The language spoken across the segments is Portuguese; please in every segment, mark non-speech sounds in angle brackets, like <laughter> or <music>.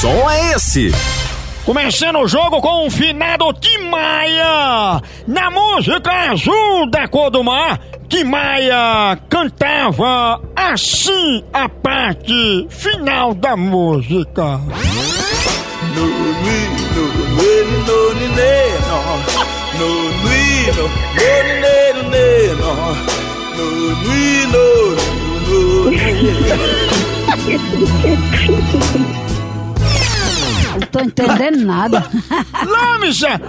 S. Começando o jogo com o finado Tim Maia. Na música Azul da Cor do Mar, Tim Maia cantava assim a parte final da música. Tô entendendo nada. <laughs> Lâmisa,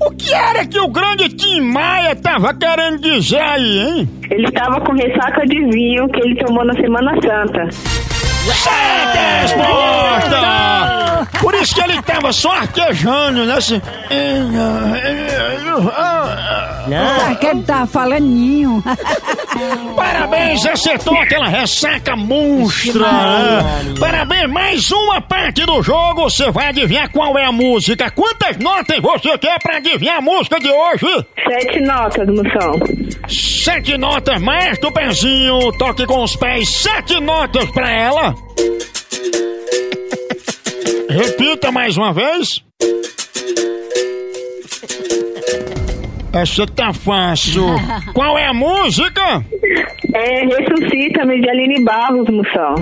o que era que o grande Tim Maia tava querendo dizer aí, hein? Ele estava com ressaca de vinho que ele tomou na Semana Santa. Certa resposta! Por isso que ele tava só arquejando, né? Assim. Será que ele tá falando ninho? <laughs> Parabéns, acertou aquela ressaca monstra! né? Parabéns, mais uma parte do jogo. Você vai adivinhar qual é a música. Quantas notas você quer pra adivinhar a música de hoje? Sete notas, moção. Sete notas mais do pezinho. Toque com os pés. Sete notas pra ela. Repita mais uma vez. Essa tá fácil. <laughs> Qual é a música? É, ressuscita-me de Aline Barros, moção.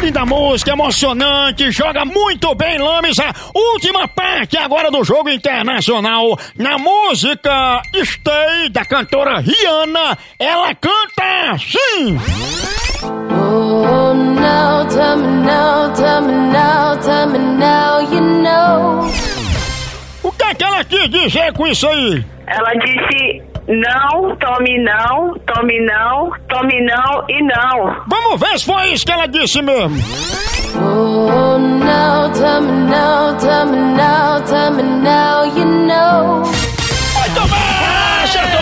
Linda música, emocionante, joga muito bem, Lames. A última parte agora do jogo internacional. Na música Stay, da cantora Rihanna, ela canta assim! Oh, now, tell me now, tell me now, tell me now, you know. O que é que ela quis dizer com isso aí? Ela disse não, tome não, tome não, tome não e não. Vamos ver se foi isso que ela disse mesmo. Oh, now, tell me now, tell me now, tell me now, you know. Muito bem, acertou!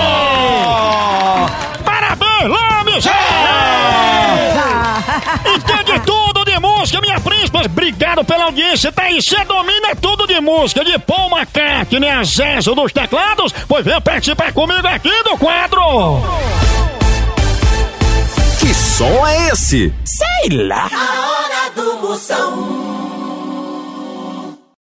Parabéns, Lames! Entende tudo de música, minha príncipe! Obrigado pela audiência, tá aí, você domina tudo de música, de Paul McCartney, a Zezo dos teclados, pois vem participar comigo aqui do quadro! Que som é esse? A hora do Moção.